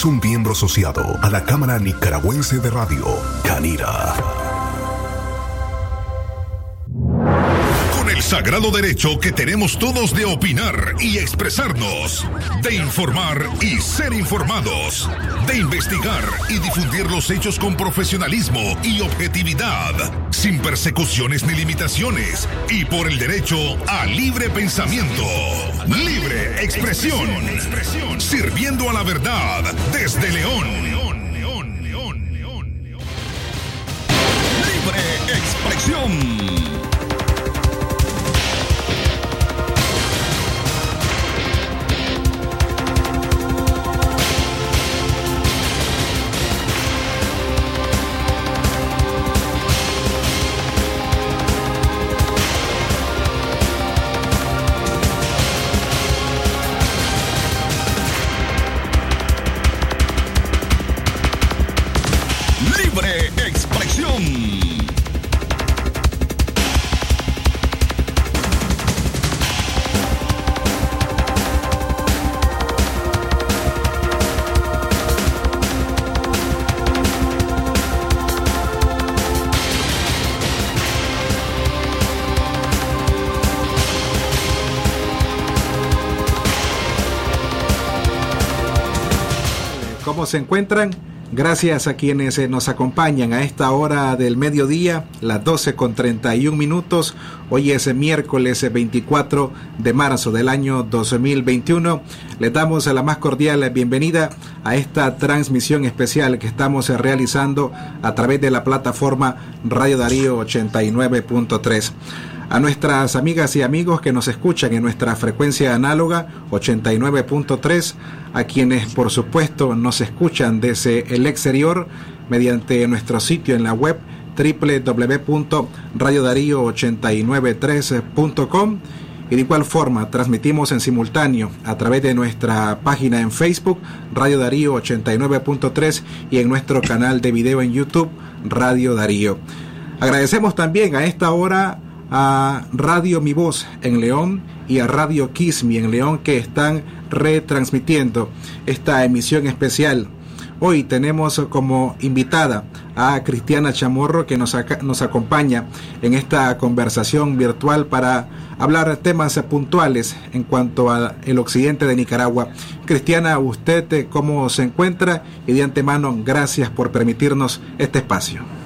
Es un miembro asociado a la Cámara Nicaragüense de Radio, Canira. Con el sagrado derecho que tenemos todos de opinar y expresarnos, de informar y ser informados, de investigar y difundir los hechos con profesionalismo y objetividad, sin persecuciones ni limitaciones, y por el derecho a libre pensamiento, libre expresión, sirviendo a la verdad desde León. Libre expresión. Se encuentran? Gracias a quienes eh, nos acompañan a esta hora del mediodía, las 12 con 31 minutos. Hoy es miércoles 24 de marzo del año 2021. Le damos la más cordial bienvenida a esta transmisión especial que estamos realizando a través de la plataforma Radio Darío 89.3 a nuestras amigas y amigos que nos escuchan en nuestra frecuencia análoga 89.3, a quienes por supuesto nos escuchan desde el exterior mediante nuestro sitio en la web www.radiodarío893.com y de igual forma transmitimos en simultáneo a través de nuestra página en Facebook Radio Darío 89.3 y en nuestro canal de video en YouTube Radio Darío. Agradecemos también a esta hora a Radio Mi Voz en León y a Radio Kismi en León que están retransmitiendo esta emisión especial. Hoy tenemos como invitada a Cristiana Chamorro que nos, nos acompaña en esta conversación virtual para hablar temas puntuales en cuanto al occidente de Nicaragua. Cristiana, usted cómo se encuentra y de antemano gracias por permitirnos este espacio.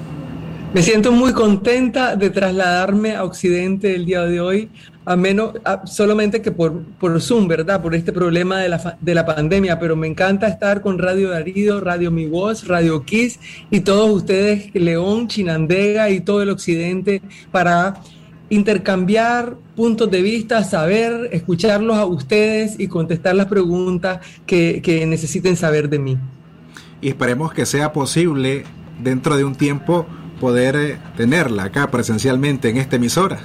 Me siento muy contenta de trasladarme a Occidente el día de hoy, a menos solamente que por, por Zoom, ¿verdad? Por este problema de la, de la pandemia, pero me encanta estar con Radio Darío, Radio Mi Voz, Radio Kiss y todos ustedes, León, Chinandega y todo el Occidente, para intercambiar puntos de vista, saber, escucharlos a ustedes y contestar las preguntas que, que necesiten saber de mí. Y esperemos que sea posible dentro de un tiempo poder tenerla acá presencialmente en esta emisora.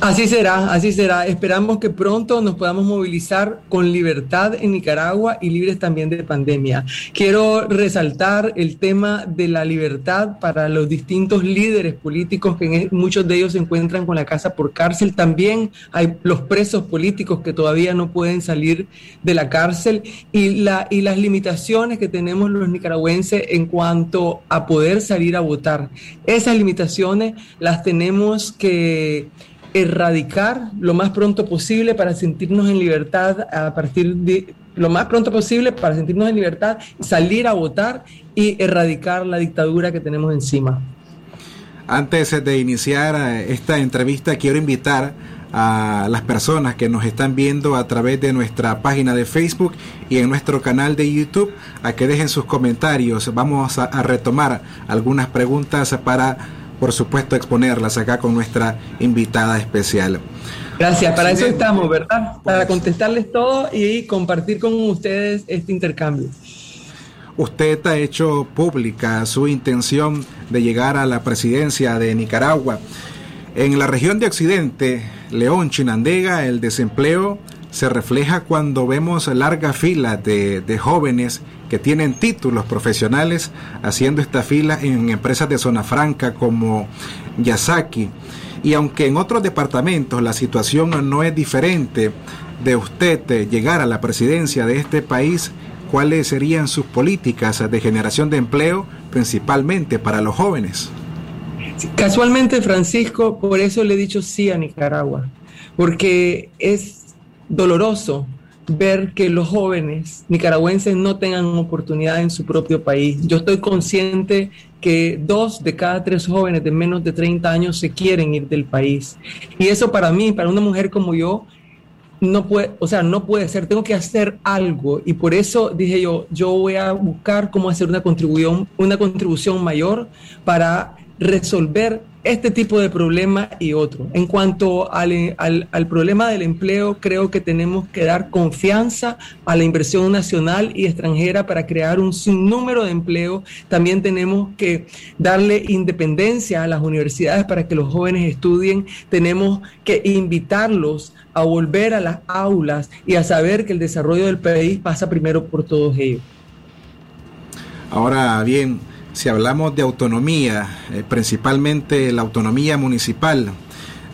Así será, así será. Esperamos que pronto nos podamos movilizar con libertad en Nicaragua y libres también de pandemia. Quiero resaltar el tema de la libertad para los distintos líderes políticos que muchos de ellos se encuentran con la casa por cárcel. También hay los presos políticos que todavía no pueden salir de la cárcel y, y las limitaciones que tenemos los nicaragüenses en cuanto a poder salir a votar. Esas limitaciones las tenemos que erradicar lo más pronto posible para sentirnos en libertad a partir de lo más pronto posible para sentirnos en libertad, salir a votar y erradicar la dictadura que tenemos encima. Antes de iniciar eh, esta entrevista, quiero invitar a las personas que nos están viendo a través de nuestra página de Facebook y en nuestro canal de YouTube a que dejen sus comentarios. Vamos a, a retomar algunas preguntas para por supuesto, exponerlas acá con nuestra invitada especial. Gracias, para eso estamos, ¿verdad? Para contestarles todo y compartir con ustedes este intercambio. Usted ha hecho pública su intención de llegar a la presidencia de Nicaragua. En la región de Occidente, León, Chinandega, el desempleo se refleja cuando vemos larga fila de, de jóvenes que tienen títulos profesionales haciendo esta fila en empresas de zona franca como Yasaki. Y aunque en otros departamentos la situación no es diferente de usted llegar a la presidencia de este país, cuáles serían sus políticas de generación de empleo, principalmente para los jóvenes. Casualmente, Francisco, por eso le he dicho sí a Nicaragua, porque es doloroso ver que los jóvenes nicaragüenses no tengan oportunidad en su propio país. Yo estoy consciente que dos de cada tres jóvenes de menos de 30 años se quieren ir del país. Y eso para mí, para una mujer como yo, no puede, o sea, no puede ser, tengo que hacer algo y por eso dije yo, yo voy a buscar cómo hacer una contribución, una contribución mayor para resolver este tipo de problema y otro. En cuanto al, al, problema del empleo, creo que tenemos que dar confianza a la inversión nacional y extranjera para crear un sinnúmero de empleo. También tenemos que darle independencia a las universidades para que los jóvenes estudien. Tenemos que invitarlos a volver a las aulas y a saber que el desarrollo del país pasa primero por todos ellos. Ahora bien, si hablamos de autonomía, eh, principalmente la autonomía municipal,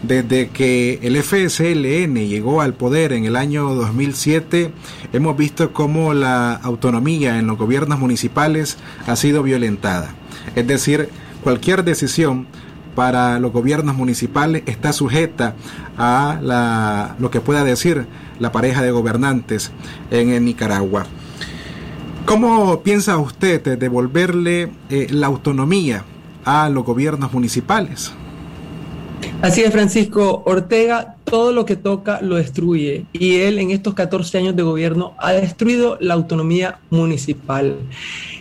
desde que el FSLN llegó al poder en el año 2007, hemos visto cómo la autonomía en los gobiernos municipales ha sido violentada. Es decir, cualquier decisión para los gobiernos municipales está sujeta a lo que pueda decir la pareja de gobernantes en Nicaragua. ¿Cómo piensa usted devolverle eh, la autonomía a los gobiernos municipales? Así es, Francisco. Ortega todo lo que toca lo destruye y él en estos 14 años de gobierno ha destruido la autonomía municipal.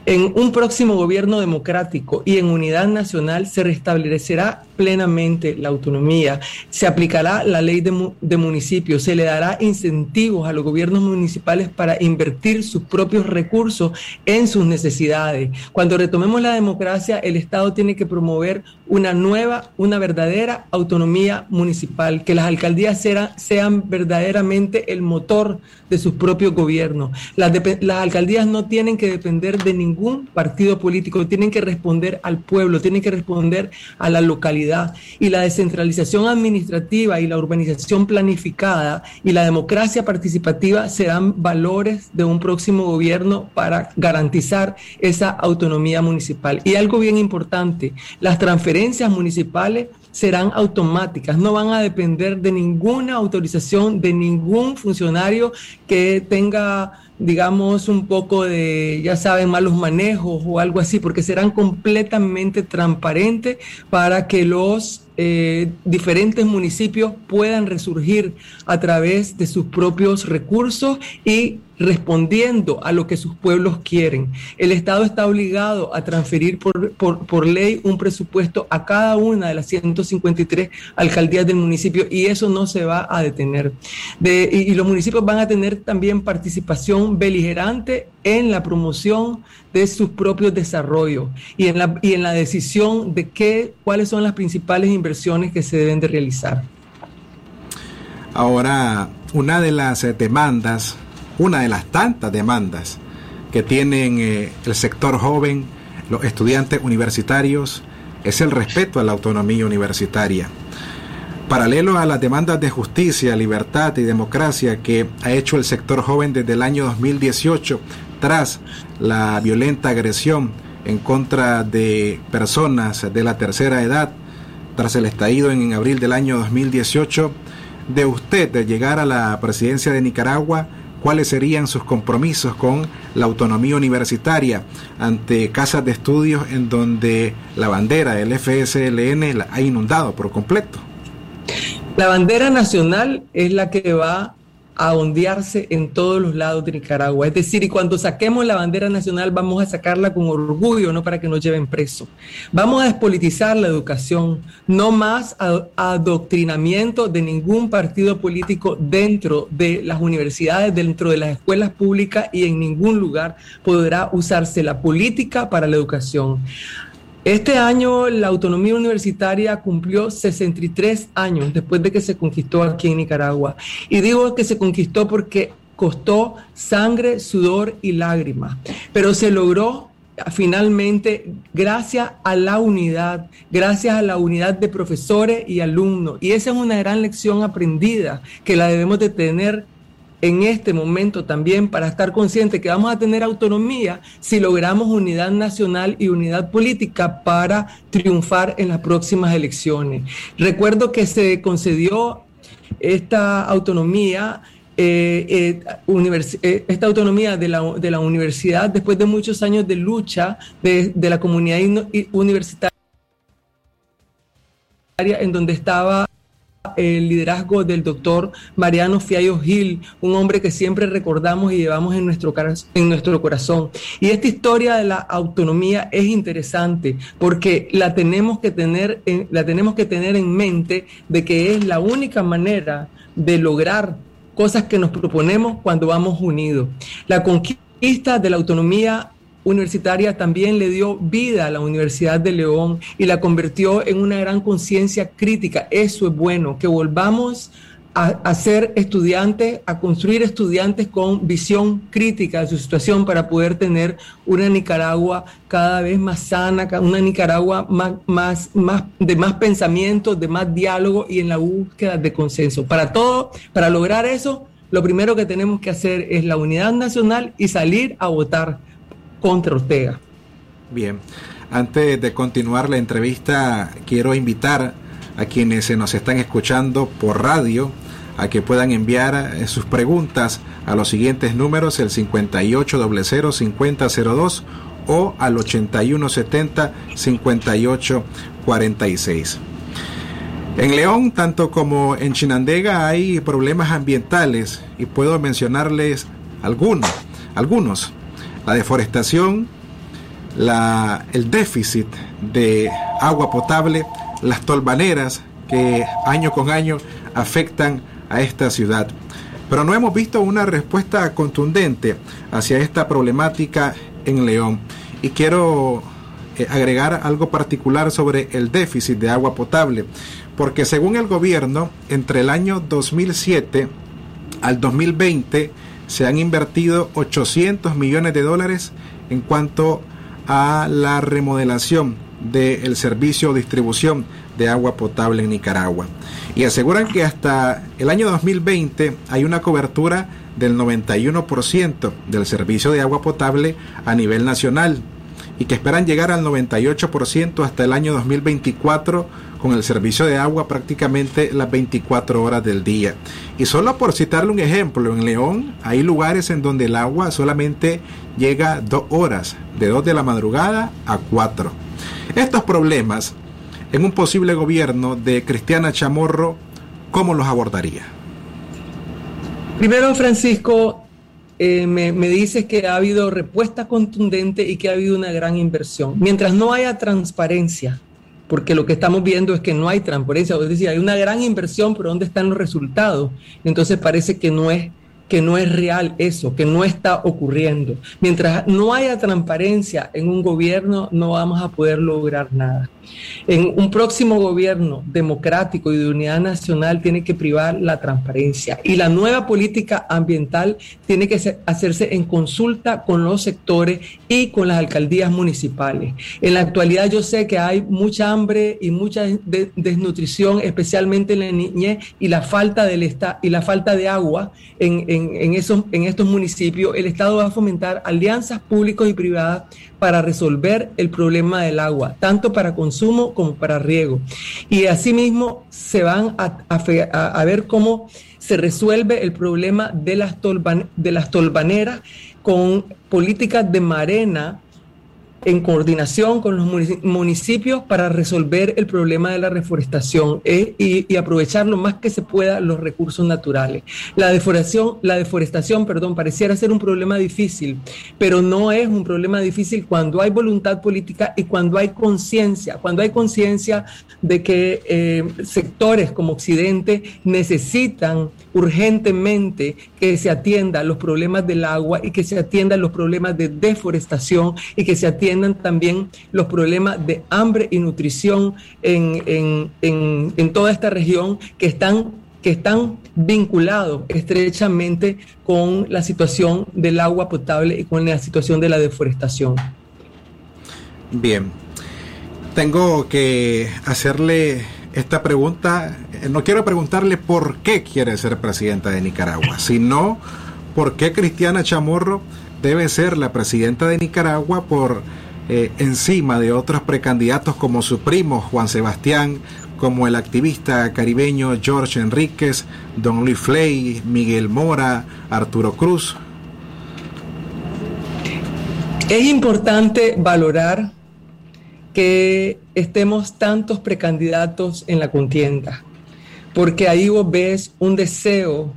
En un próximo gobierno democrático y en unidad nacional se restablecerá plenamente la autonomía, se aplicará la ley de, municipios, se le dará incentivos a los gobiernos municipales para invertir sus propios recursos en sus necesidades. Cuando retomemos la democracia, el Estado tiene que promover una nueva, una verdadera autonomía municipal, que las alcaldías sean verdaderamente el motor de sus propios gobiernos. Las, las alcaldías no tienen que depender de ningún partido político, tienen que responder al pueblo, tienen que responder a la localidad. Y la descentralización administrativa y la urbanización planificada y la democracia participativa serán valores de un próximo gobierno para garantizar esa autonomía municipal. Y algo bien importante, las transferencias municipales serán automáticas, no van a depender de ninguna autorización de ningún funcionario que tenga digamos, un poco de, ya saben, malos manejos o algo así, porque serán completamente transparentes para que los eh, diferentes municipios puedan resurgir a través de sus propios recursos y respondiendo a lo que sus pueblos quieren. El Estado está obligado a transferir por, por, ley un presupuesto a cada una de las 153 alcaldías del municipio y eso no se va a detener. De, y, los municipios van a tener también participación beligerante en la promoción de sus propios desarrollos y en la, y en la decisión de qué, cuáles son las principales inversiones que se deben de realizar. Ahora, una de las eh, demandas una de las tantas demandas que tienen eh, el sector joven, los estudiantes universitarios, es el respeto a la autonomía universitaria. Paralelo a las demandas de justicia, libertad y democracia que ha hecho el sector joven desde el año 2018 tras la violenta agresión en contra de personas de la tercera edad, tras el estallido en abril del año 2018, de usted de llegar a la presidencia de Nicaragua, cuáles serían sus compromisos con la autonomía universitaria ante casas de estudios en donde la bandera del FSLN la ha inundado por completo. La bandera nacional es la que va a ondearse en todos los lados de Nicaragua. Es decir, y cuando saquemos la bandera nacional vamos a sacarla con orgullo, no para que nos lleven preso. Vamos a despolitizar la educación, no más adoctrinamiento de ningún partido político dentro de las universidades, dentro de las escuelas públicas y en ningún lugar podrá usarse la política para la educación. Este año la autonomía universitaria cumplió 63 años después de que se conquistó aquí en Nicaragua. Y digo que se conquistó porque costó sangre, sudor y lágrimas, pero se logró finalmente gracias a la unidad, gracias a la unidad de profesores y alumnos. Y esa es una gran lección aprendida que la debemos de tener en este momento también para estar conscientes que vamos a tener autonomía si logramos unidad nacional y unidad política para triunfar en las próximas elecciones. Recuerdo que se concedió esta autonomía eh, eh, eh, esta autonomía de la, de la, universidad después de muchos años de lucha de, de la comunidad universitaria en donde estaba el liderazgo del doctor Mariano Fiallo Gil, un hombre que siempre recordamos y llevamos en nuestro, corazón. Y esta historia de la autonomía es interesante porque la tenemos que tener en, la tenemos que tener en mente de que es la única manera de lograr cosas que nos proponemos cuando vamos unidos. La conquista de la autonomía universitaria también le dio vida a la Universidad de León y la convirtió en una gran conciencia crítica. Eso es bueno, que volvamos a, ser estudiantes, a construir estudiantes con visión crítica de su situación para poder tener una Nicaragua cada vez más sana, una Nicaragua más, más, más, de más pensamiento, de más diálogo y en la búsqueda de consenso. Para todo, para lograr eso, lo primero que tenemos que hacer es la unidad nacional y salir a votar contra Ortega. Bien, antes de continuar la entrevista, quiero invitar a quienes se nos están escuchando por radio a que puedan enviar eh, sus preguntas a los siguientes números, el 5800-5002 o al 8170-5846. En León, tanto como en Chinandega, hay problemas ambientales y puedo mencionarles algunos. algunos la deforestación, la, el déficit de agua potable, las tolvaneras que año con año afectan a esta ciudad. Pero no hemos visto una respuesta contundente hacia esta problemática en León. Y quiero eh, agregar algo particular sobre el déficit de agua potable, porque según el gobierno, entre el año 2007 al 2020, se han invertido 800 millones de dólares en cuanto a la remodelación del servicio de distribución de agua potable en Nicaragua. Y aseguran que hasta el año 2020 hay una cobertura del 91% del servicio de agua potable a nivel nacional y que esperan llegar al 98% hasta el año 2024 con el servicio de agua prácticamente las 24 horas del día. Y solo por citarle un ejemplo, en León hay lugares en donde el agua solamente llega dos horas, de 2 de la madrugada a 4. Estos problemas en un posible gobierno de Cristiana Chamorro, ¿cómo los abordaría? Primero, Francisco, eh, me, me, dices que ha habido respuesta contundente y que ha habido una gran inversión. Mientras no haya transparencia porque lo que estamos viendo es que no hay transparencia, es decir, hay una gran inversión, pero ¿dónde están los resultados? Entonces parece que no es que no es real eso, que no está ocurriendo. Mientras no haya transparencia en un gobierno, no vamos a poder lograr nada. En un próximo gobierno democrático y de unidad nacional tiene que privar la transparencia y la nueva política ambiental tiene que hacerse en consulta con los sectores y con las alcaldías municipales. En la actualidad yo sé que hay mucha hambre y mucha desnutrición, especialmente en la niñez y la falta, del y la falta de agua en, en, esos, en estos municipios. El Estado va a fomentar alianzas públicas y privadas para resolver el problema del agua, tanto para consumo como para riego. Y asimismo se van a, ver cómo se resuelve el problema de las, de las tolvaneras con políticas de marena en coordinación con los municipios para resolver el problema de la reforestación eh, y, aprovechar lo más que se pueda los recursos naturales. La deforestación, la deforestación, perdón, pareciera ser un problema difícil, pero no es un problema difícil cuando hay voluntad política y cuando hay conciencia, cuando hay conciencia de que eh, sectores como Occidente necesitan urgentemente que se atiendan los problemas del agua y que se atiendan los problemas de deforestación y que se también los problemas de hambre y nutrición en, en, toda esta región que están que están vinculados estrechamente con la situación del agua potable y con la situación de la deforestación. Bien, tengo que hacerle esta pregunta no quiero preguntarle por qué quiere ser presidenta de Nicaragua, sino por qué Cristiana Chamorro debe ser la presidenta de Nicaragua por eh, encima de otros precandidatos como su primo Juan Sebastián, como el activista caribeño George Enríquez, Don Luis Flay, Miguel Mora, Arturo Cruz. Es importante valorar que estemos tantos precandidatos en la contienda, porque ahí vos ves un deseo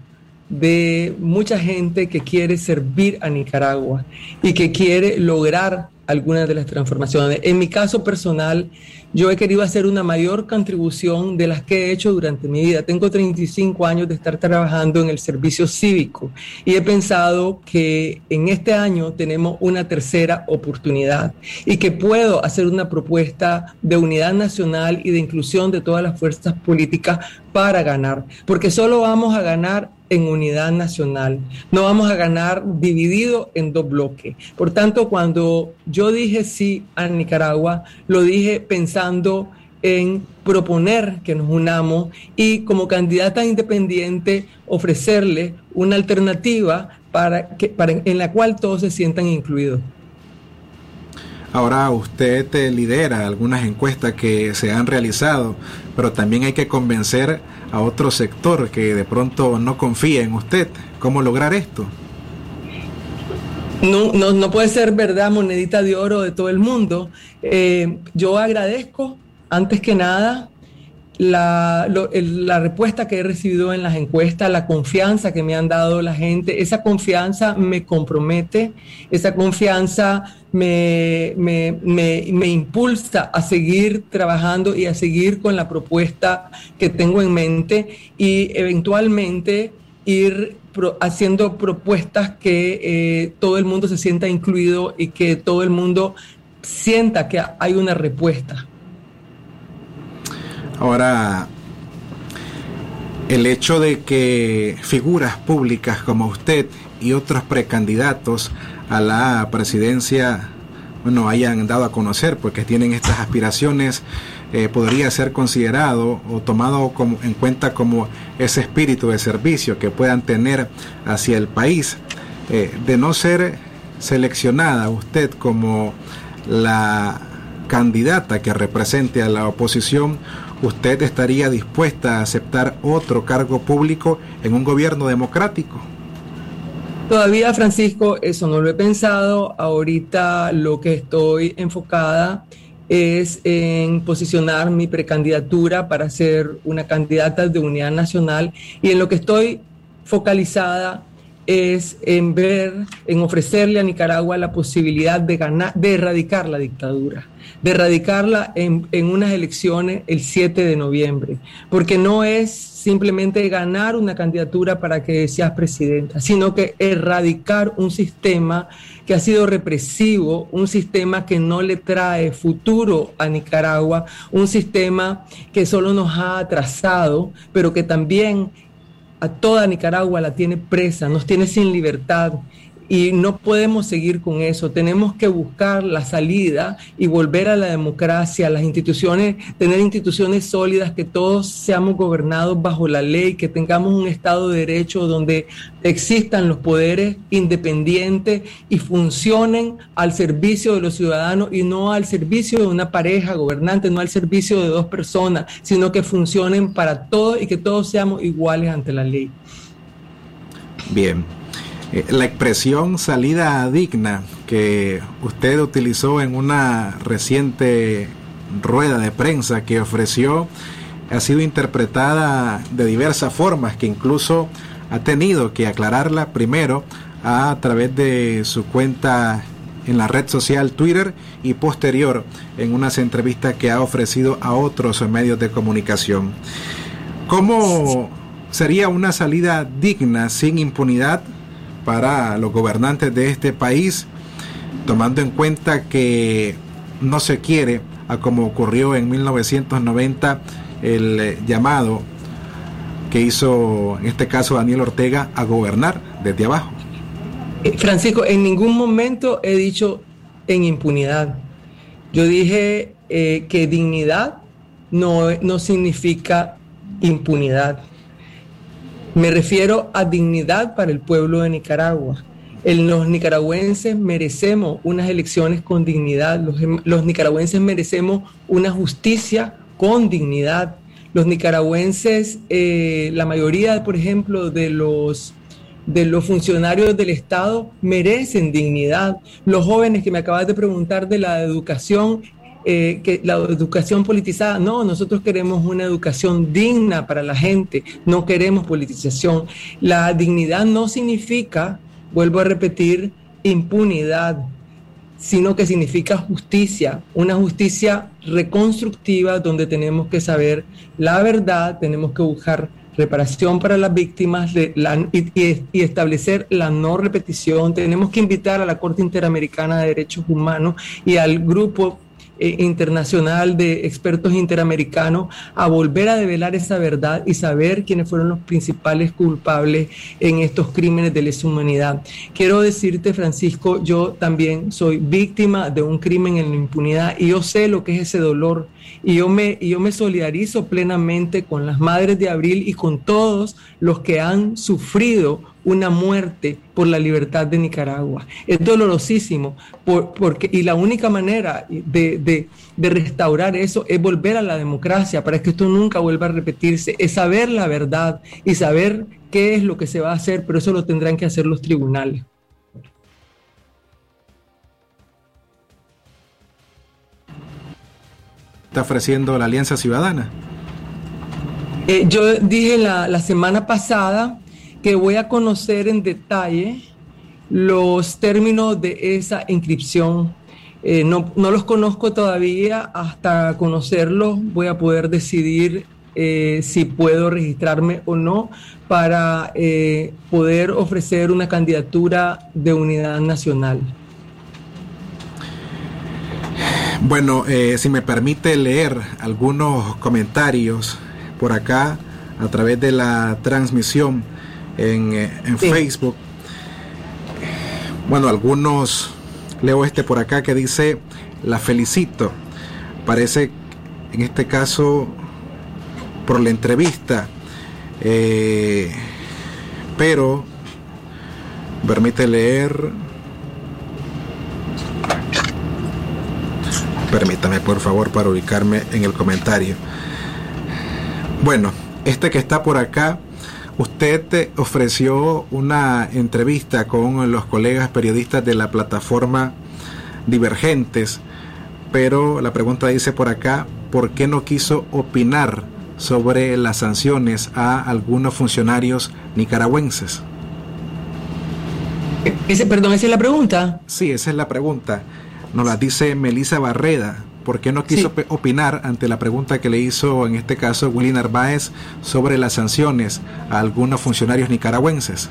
de mucha gente que quiere servir a Nicaragua y que quiere lograr algunas de las transformaciones. En mi caso personal, yo he querido hacer una mayor contribución de las que he hecho durante mi vida. Tengo 35 años de estar trabajando en el servicio cívico y he pensado que en este año tenemos una tercera oportunidad y que puedo hacer una propuesta de unidad nacional y de inclusión de todas las fuerzas políticas para ganar, porque solo vamos a ganar en unidad nacional. No vamos a ganar dividido en dos bloques. Por tanto, cuando yo dije sí a Nicaragua, lo dije pensando en proponer que nos unamos y como candidata independiente ofrecerle una alternativa para que, para, en la cual todos se sientan incluidos. Ahora usted lidera algunas encuestas que se han realizado, pero también hay que convencer a otro sector que de pronto no confía en usted. ¿Cómo lograr esto? No, no, puede ser verdad monedita de oro de todo el mundo. Eh, yo agradezco, antes que nada, la, la, respuesta que he recibido en las encuestas, la confianza que me han dado la gente, esa confianza me compromete, esa confianza me, me, me, impulsa a seguir trabajando y a seguir con la propuesta que tengo en mente y eventualmente ir haciendo propuestas que eh, todo el mundo se sienta incluido y que todo el mundo sienta que hay una respuesta. Ahora, el hecho de que figuras públicas como usted y otros precandidatos a la presidencia, bueno, hayan dado a conocer porque tienen estas aspiraciones, eh, podría ser considerado o tomado como, en cuenta como ese espíritu de servicio que puedan tener hacia el país. Eh, de no ser seleccionada usted como la candidata que represente a la oposición, ¿usted estaría dispuesta a aceptar otro cargo público en un gobierno democrático? Todavía, Francisco, eso no lo he pensado. Ahorita lo que estoy enfocada es en posicionar mi precandidatura para ser una candidata de unidad nacional y en lo que estoy focalizada es en ver, en ofrecerle a Nicaragua la posibilidad de ganar, de erradicar la dictadura, de erradicarla en, en unas elecciones el 7 de noviembre, porque no es simplemente ganar una candidatura para que seas presidenta, sino que erradicar un sistema que ha sido represivo, un sistema que no le trae futuro a Nicaragua, un sistema que solo nos ha atrasado, pero que también toda Nicaragua la tiene presa, nos tiene sin libertad y no podemos seguir con eso. Tenemos que buscar la salida y volver a la democracia, las instituciones, tener instituciones sólidas, que todos seamos gobernados bajo la ley, que tengamos un Estado de Derecho donde existan los poderes independientes y funcionen al servicio de los ciudadanos y no al servicio de una pareja gobernante, no al servicio de dos personas, sino que funcionen para todos y que todos seamos iguales ante la ley. Bien, eh, la expresión salida digna que usted utilizó en una reciente rueda de prensa que ofreció ha sido interpretada de diversas formas, que incluso ha tenido que aclararla primero a través de su cuenta en la red social Twitter y posterior en unas entrevistas que ha ofrecido a otros medios de comunicación. ¿Cómo sería una salida digna sin impunidad para los gobernantes de este país, tomando en cuenta que no se quiere, a como ocurrió en 1990, el eh, llamado que hizo en este caso Daniel Ortega a gobernar desde abajo. Eh, Francisco, en ningún momento he dicho en impunidad. Yo dije eh, que dignidad no, no significa impunidad. Me refiero a dignidad para el pueblo de Nicaragua. los nicaragüenses merecemos unas elecciones con dignidad, los, nicaragüenses merecemos una justicia con dignidad. Los nicaragüenses, eh, la mayoría, por ejemplo, de los de los funcionarios del Estado merecen dignidad. Los jóvenes que me acabas de preguntar de la educación, eh, que la educación politizada, no, nosotros queremos una educación digna para la gente, no queremos politización. La dignidad no significa, vuelvo a repetir, impunidad, sino que significa justicia, una justicia reconstructiva donde tenemos que saber la verdad, tenemos que buscar reparación para las víctimas y, establecer la no repetición. Tenemos que invitar a la Corte Interamericana de Derechos Humanos y al grupo eh, internacional de expertos interamericanos a volver a develar esa verdad y saber quiénes fueron los principales culpables en estos crímenes de lesa humanidad. Quiero decirte, Francisco, yo también soy víctima de un crimen en la impunidad y yo sé lo que es ese dolor y yo me, yo me solidarizo plenamente con las madres de Abril y con todos los que han sufrido una muerte por la libertad de Nicaragua. Es dolorosísimo, porque, y la única manera de, restaurar eso es volver a la democracia para que esto nunca vuelva a repetirse, es saber la verdad y saber qué es lo que se va a hacer, pero eso lo tendrán que hacer los tribunales. Está ofreciendo la Alianza Ciudadana. Eh, yo dije la, la semana pasada que voy a conocer en detalle los términos de esa inscripción. Eh, no, los conozco todavía, hasta conocerlos voy a poder decidir eh, si puedo registrarme o no para eh, poder ofrecer una candidatura de unidad nacional. Bueno, si me permite leer algunos comentarios por acá a través de la transmisión en, eh, Facebook. Bueno, algunos, leo este por acá que dice, la felicito. Parece, en este caso, por la entrevista. Eh, pero, permite leer. Permítame, por favor, para ubicarme en el comentario. Bueno, este que está por acá Usted ofreció una entrevista con los colegas periodistas de la plataforma Divergentes, pero la pregunta dice por acá, ¿por qué no quiso opinar sobre las sanciones a algunos funcionarios nicaragüenses? Ese, perdón, esa es la pregunta. Sí, esa es la pregunta. Nos la dice Melisa Barreda, ¿Por qué no quiso opinar ante la pregunta que le hizo en este caso Willy Narváez sobre las sanciones a algunos funcionarios nicaragüenses?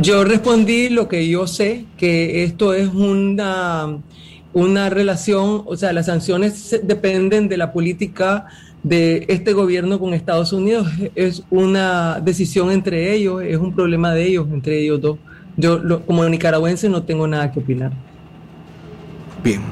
Yo respondí lo que yo sé, que esto es una, una relación, o sea, las sanciones dependen de la política de este gobierno con Estados Unidos. Es una decisión entre ellos, es un problema de ellos, entre ellos dos. Yo como nicaragüense no tengo nada que opinar. Bien.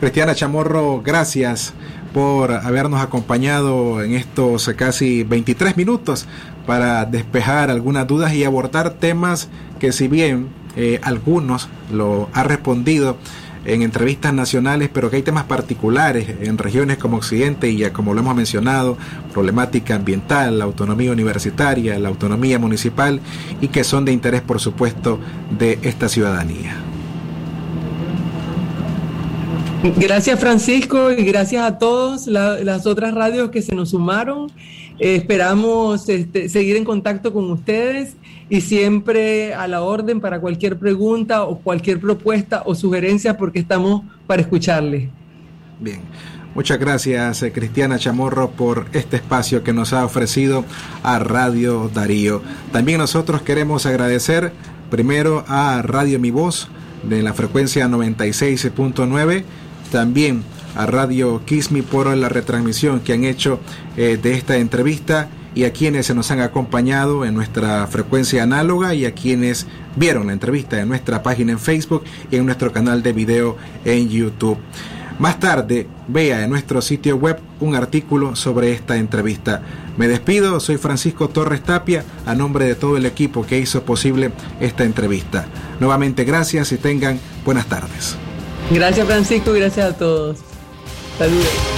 Cristiana Chamorro, gracias por habernos acompañado en estos casi 23 minutos para despejar algunas dudas y abordar temas que si bien eh, algunos lo ha respondido en entrevistas nacionales, pero que hay temas particulares en regiones como Occidente y ya como lo hemos mencionado, problemática ambiental, la autonomía universitaria, la autonomía municipal y que son de interés, por supuesto, de esta ciudadanía. Gracias Francisco y gracias a todos las otras radios que se nos sumaron. Eh, esperamos este, seguir en contacto con ustedes y siempre a la orden para cualquier pregunta o cualquier propuesta o sugerencia porque estamos para escucharle. Bien. Muchas gracias, eh, Cristiana Chamorro, por este espacio que nos ha ofrecido a Radio Darío. También nosotros queremos agradecer primero a Radio Mi Voz de la frecuencia 96.9 también a Radio Kismi por la retransmisión que han hecho eh, de esta entrevista y a quienes se nos han acompañado en nuestra frecuencia análoga y a quienes vieron la entrevista en nuestra página en Facebook y en nuestro canal de video en YouTube. Más tarde, vea en nuestro sitio web un artículo sobre esta entrevista. Me despido, soy Francisco Torres Tapia, a nombre de todo el equipo que hizo posible esta entrevista. Nuevamente gracias y tengan buenas tardes. Gracias Francisco, gracias a todos. Saludos.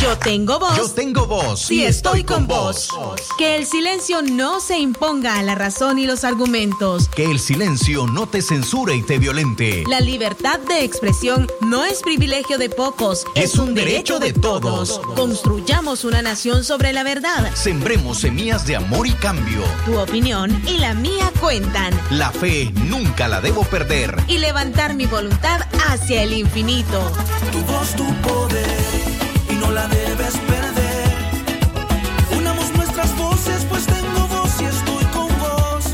Yo tengo voz. Yo tengo voz. Y estoy con vos. Que el silencio no se imponga a la razón y los argumentos. Que el silencio no te censure y te violente. La libertad de expresión no es privilegio de pocos. Es, un derecho, de todos. Construyamos una nación sobre la verdad. Sembremos semillas de amor y cambio. Tu opinión y la mía cuentan. La fe nunca la debo perder. Y levantar mi voluntad hacia el infinito. Tu voz, tu poder la debes perder. Unamos nuestras voces, pues tengo voz y estoy con vos.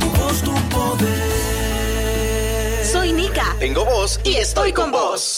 Tu voz, tu poder. Soy Nika. Tengo voz y estoy con vos.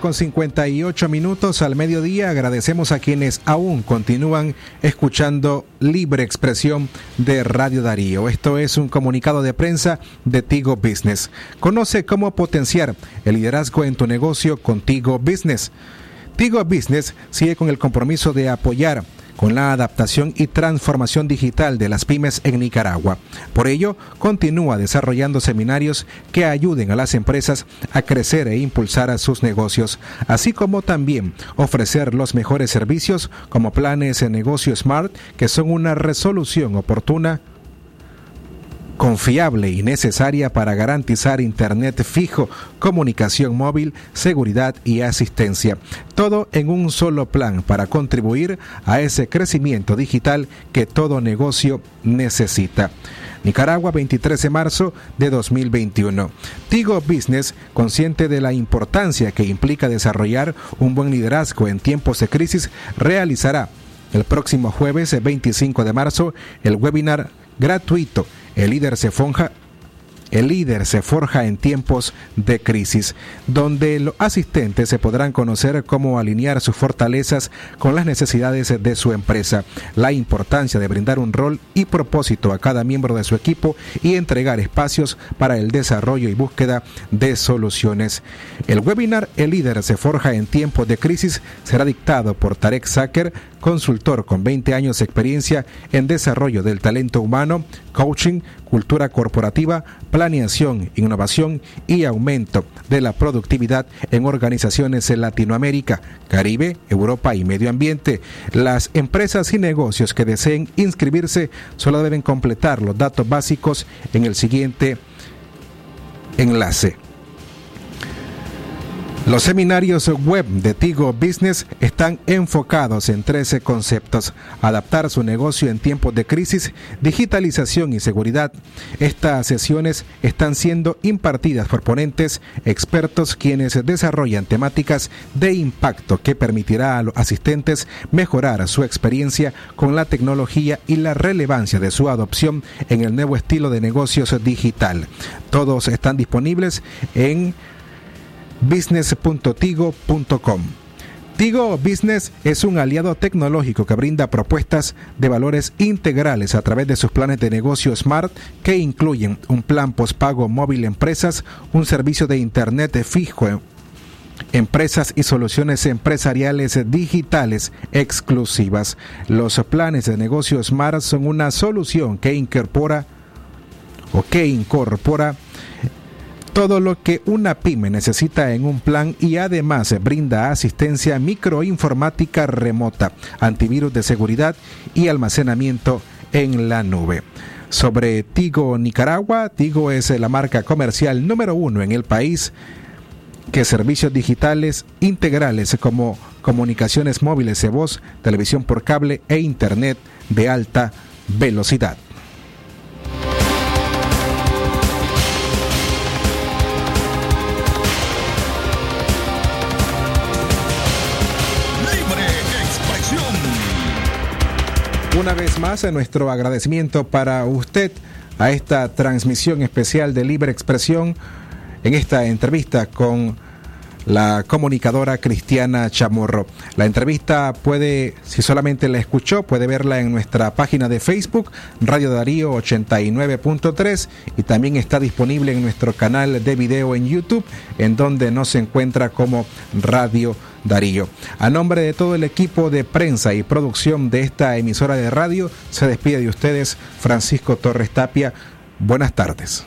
Con 58 minutos al mediodía. Agradecemos a quienes aún continúan escuchando Libre Expresión de Radio Darío. Esto es un comunicado de prensa de Tigo Business. Conoce cómo potenciar el liderazgo en tu negocio con Tigo Business. Tigo Business sigue con el compromiso de apoyar con la adaptación y transformación digital de las pymes en Nicaragua. Por ello, continúa desarrollando seminarios que ayuden a las empresas a crecer e impulsar a sus negocios, así como también ofrecer los mejores servicios como planes de negocio Smart que son una resolución oportuna confiable y necesaria para garantizar Internet fijo, comunicación móvil, seguridad y asistencia. Todo en un solo plan para contribuir a ese crecimiento digital que todo negocio necesita. Nicaragua, 23 de marzo de 2021. Tigo Business, consciente de la importancia que implica desarrollar un buen liderazgo en tiempos de crisis, realizará el próximo jueves 25 de marzo el webinar gratuito el líder se forja en tiempos de crisis, donde los asistentes se podrán conocer cómo alinear sus fortalezas con las necesidades de su empresa, la importancia de brindar un rol y propósito a cada miembro de su equipo y entregar espacios para el desarrollo y búsqueda de soluciones. El webinar El líder se forja en tiempos de crisis será dictado por Tarek Saker, consultor con 20 años de experiencia en desarrollo del talento humano, coaching, cultura corporativa, planeación, innovación y aumento de la productividad en organizaciones en Latinoamérica, Caribe, Europa y Medio Ambiente. Las empresas y negocios que deseen inscribirse solo deben completar los datos básicos en el siguiente enlace. Los seminarios web de Tigo Business están enfocados en 13 conceptos. Adaptar su negocio en tiempos de crisis, digitalización y seguridad. Estas sesiones están siendo impartidas por ponentes expertos quienes desarrollan temáticas de impacto que permitirá a los asistentes mejorar su experiencia con la tecnología y la relevancia de su adopción en el nuevo estilo de negocios digital. Todos están disponibles en business.tigo.com. Tigo Business es un aliado tecnológico que brinda propuestas de valores integrales a través de sus planes de negocio Smart que incluyen un plan postpago móvil empresas, un servicio de Internet fijo empresas y soluciones empresariales digitales exclusivas. Los planes de negocio Smart son una solución que incorpora o que incorpora todo lo que una pyme necesita en un plan y además brinda asistencia microinformática remota, antivirus de seguridad y almacenamiento en la nube. Sobre Tigo Nicaragua, Tigo es la marca comercial número uno en el país que servicios digitales integrales como comunicaciones móviles de voz, televisión por cable e internet de alta velocidad. Una vez más, nuestro agradecimiento para usted a esta transmisión especial de Libre Expresión en esta entrevista con la comunicadora Cristiana Chamorro. La entrevista puede, si solamente la escuchó, puede verla en nuestra página de Facebook, Radio Darío 89.3, y también está disponible en nuestro canal de video en YouTube, en donde nos encuentra como Radio Darío. A nombre de todo el equipo de prensa y producción de esta emisora de radio, se despide de ustedes Francisco Torres Tapia. Buenas tardes.